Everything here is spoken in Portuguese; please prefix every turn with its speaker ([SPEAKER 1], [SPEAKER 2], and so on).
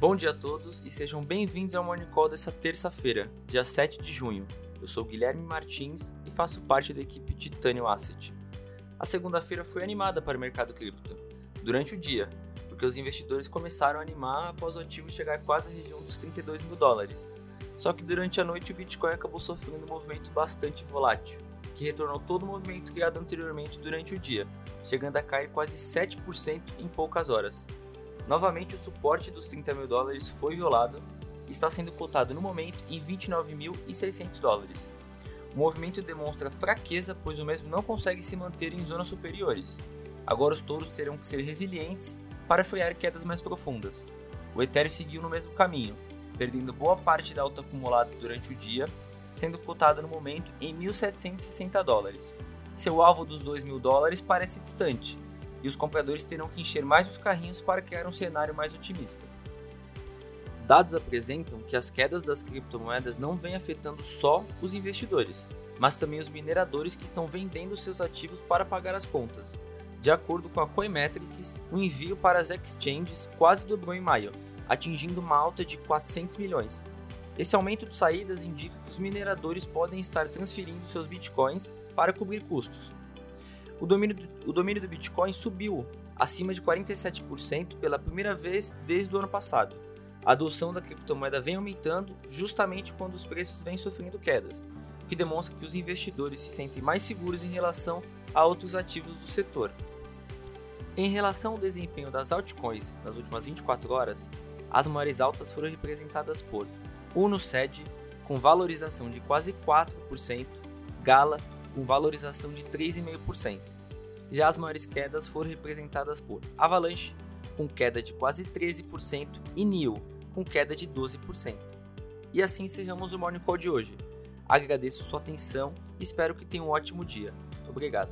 [SPEAKER 1] Bom dia a todos e sejam bem-vindos ao Morning Call dessa terça-feira, dia 7 de junho. Eu sou Guilherme Martins e faço parte da equipe Titanium Asset. A segunda-feira foi animada para o mercado cripto, durante o dia, porque os investidores começaram a animar após o ativo chegar quase à região dos 32 mil dólares. Só que durante a noite o Bitcoin acabou sofrendo um movimento bastante volátil, que retornou todo o movimento criado anteriormente durante o dia, chegando a cair quase 7% em poucas horas. Novamente, o suporte dos 30 mil dólares foi violado e está sendo cotado no momento em 29.600 dólares. O movimento demonstra fraqueza, pois o mesmo não consegue se manter em zonas superiores. Agora os touros terão que ser resilientes para frear quedas mais profundas. O Ethereum seguiu no mesmo caminho, perdendo boa parte da alta acumulada durante o dia, sendo cotado no momento em 1.760 dólares. Seu alvo dos 2 mil dólares parece distante, e os compradores terão que encher mais os carrinhos para criar um cenário mais otimista. Dados apresentam que as quedas das criptomoedas não vêm afetando só os investidores, mas também os mineradores que estão vendendo seus ativos para pagar as contas. De acordo com a Coinmetrics, o envio para as exchanges quase dobrou em maio, atingindo uma alta de 400 milhões. Esse aumento de saídas indica que os mineradores podem estar transferindo seus bitcoins para cobrir custos, o domínio do, o domínio do Bitcoin subiu acima de 47% pela primeira vez desde o ano passado. A adoção da criptomoeda vem aumentando justamente quando os preços vêm sofrendo quedas, o que demonstra que os investidores se sentem mais seguros em relação a outros ativos do setor. Em relação ao desempenho das altcoins nas últimas 24 horas, as maiores altas foram representadas por Uno Sed, com valorização de quase 4%, Gala, com valorização de 3,5%. Já as maiores quedas foram representadas por Avalanche, com queda de quase 13%, e NIO, com queda de 12%. E assim encerramos o Morning Call de hoje. Agradeço sua atenção e espero que tenha um ótimo dia. Obrigado.